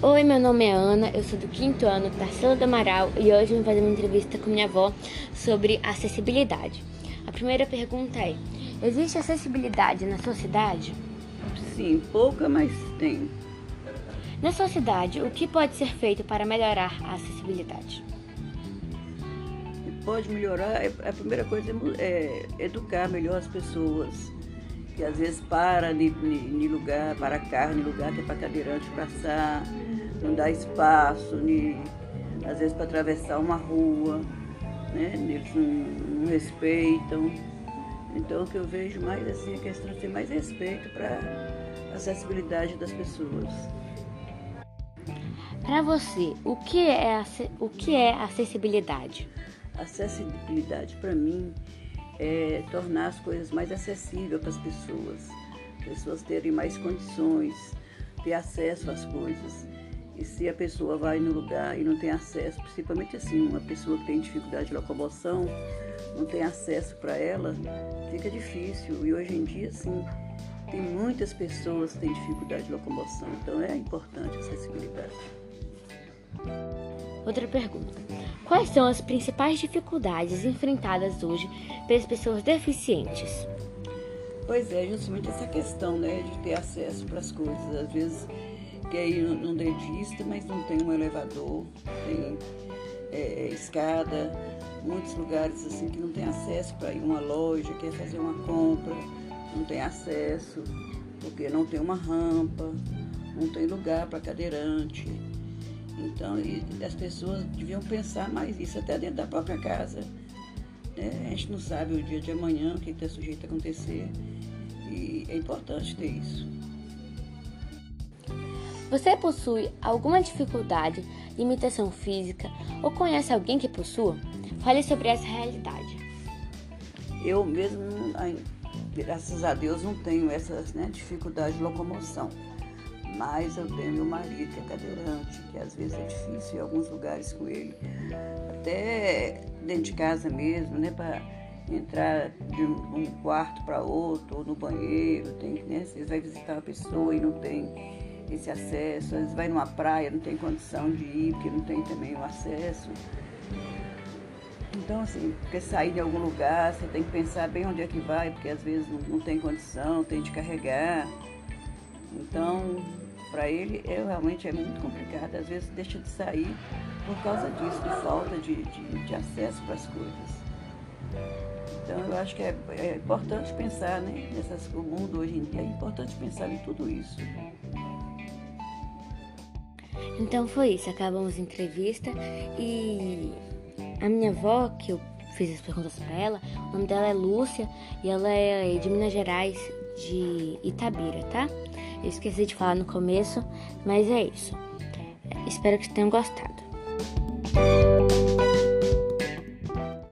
Oi, meu nome é Ana, eu sou do quinto ano, Tarsila do Amaral, e hoje vim fazer uma entrevista com minha avó sobre acessibilidade. A primeira pergunta é: existe acessibilidade na sua cidade? Sim, pouca, mas tem. Na sua cidade, o que pode ser feito para melhorar a acessibilidade? Pode melhorar, é, a primeira coisa é educar melhor as pessoas que às vezes para em lugar, para carro, em lugar que é para cadeirante passar, não dá espaço, ni, às vezes para atravessar uma rua, né? Eles não, não, respeitam. Então o que eu vejo mais assim é a questão de ter mais respeito para a acessibilidade das pessoas. Para você, o que é o que é acessibilidade? Acessibilidade para mim é, tornar as coisas mais acessíveis para as pessoas, pessoas terem mais condições, ter acesso às coisas. E se a pessoa vai no lugar e não tem acesso, principalmente assim, uma pessoa que tem dificuldade de locomoção, não tem acesso para ela, fica difícil. E hoje em dia, assim, tem muitas pessoas que têm dificuldade de locomoção, então é importante a acessibilidade. Outra pergunta. Quais são as principais dificuldades enfrentadas hoje pelas pessoas deficientes? Pois é, justamente essa questão, né, de ter acesso para as coisas. Às vezes quer ir num dentista, mas não tem um elevador, tem é, escada, muitos lugares assim que não tem acesso para ir uma loja, quer fazer uma compra, não tem acesso, porque não tem uma rampa, não tem lugar para cadeirante. Então, as pessoas deviam pensar mais isso até dentro da própria casa. Né? A gente não sabe o dia de amanhã, o que está sujeito a acontecer. E é importante ter isso. Você possui alguma dificuldade, limitação física ou conhece alguém que possua? Fale sobre essa realidade. Eu mesmo, graças a Deus, não tenho essa né, dificuldade de locomoção. Mas eu tenho meu marido que é cadeirante, que às vezes é difícil em alguns lugares com ele. Até dentro de casa mesmo, né? Para entrar de um quarto para outro, ou no banheiro, tem, né? Você vai visitar uma pessoa e não tem esse acesso, às vezes vai numa praia, não tem condição de ir, porque não tem também o acesso. Então, assim, porque sair de algum lugar, você tem que pensar bem onde é que vai, porque às vezes não, não tem condição, tem de carregar. Então, para ele é, realmente é muito complicado, às vezes deixa de sair por causa disso, de falta de, de, de acesso para as coisas. Então eu acho que é, é, importante pensar, né? Nessas, o mundo hoje em dia é importante pensar em tudo isso. Então foi isso, acabamos a entrevista e a minha avó, que eu fiz as perguntas para ela, o nome dela é Lúcia e ela é de Minas Gerais, de Itabira, tá? Eu esqueci de falar no começo, mas é isso. Espero que tenham gostado.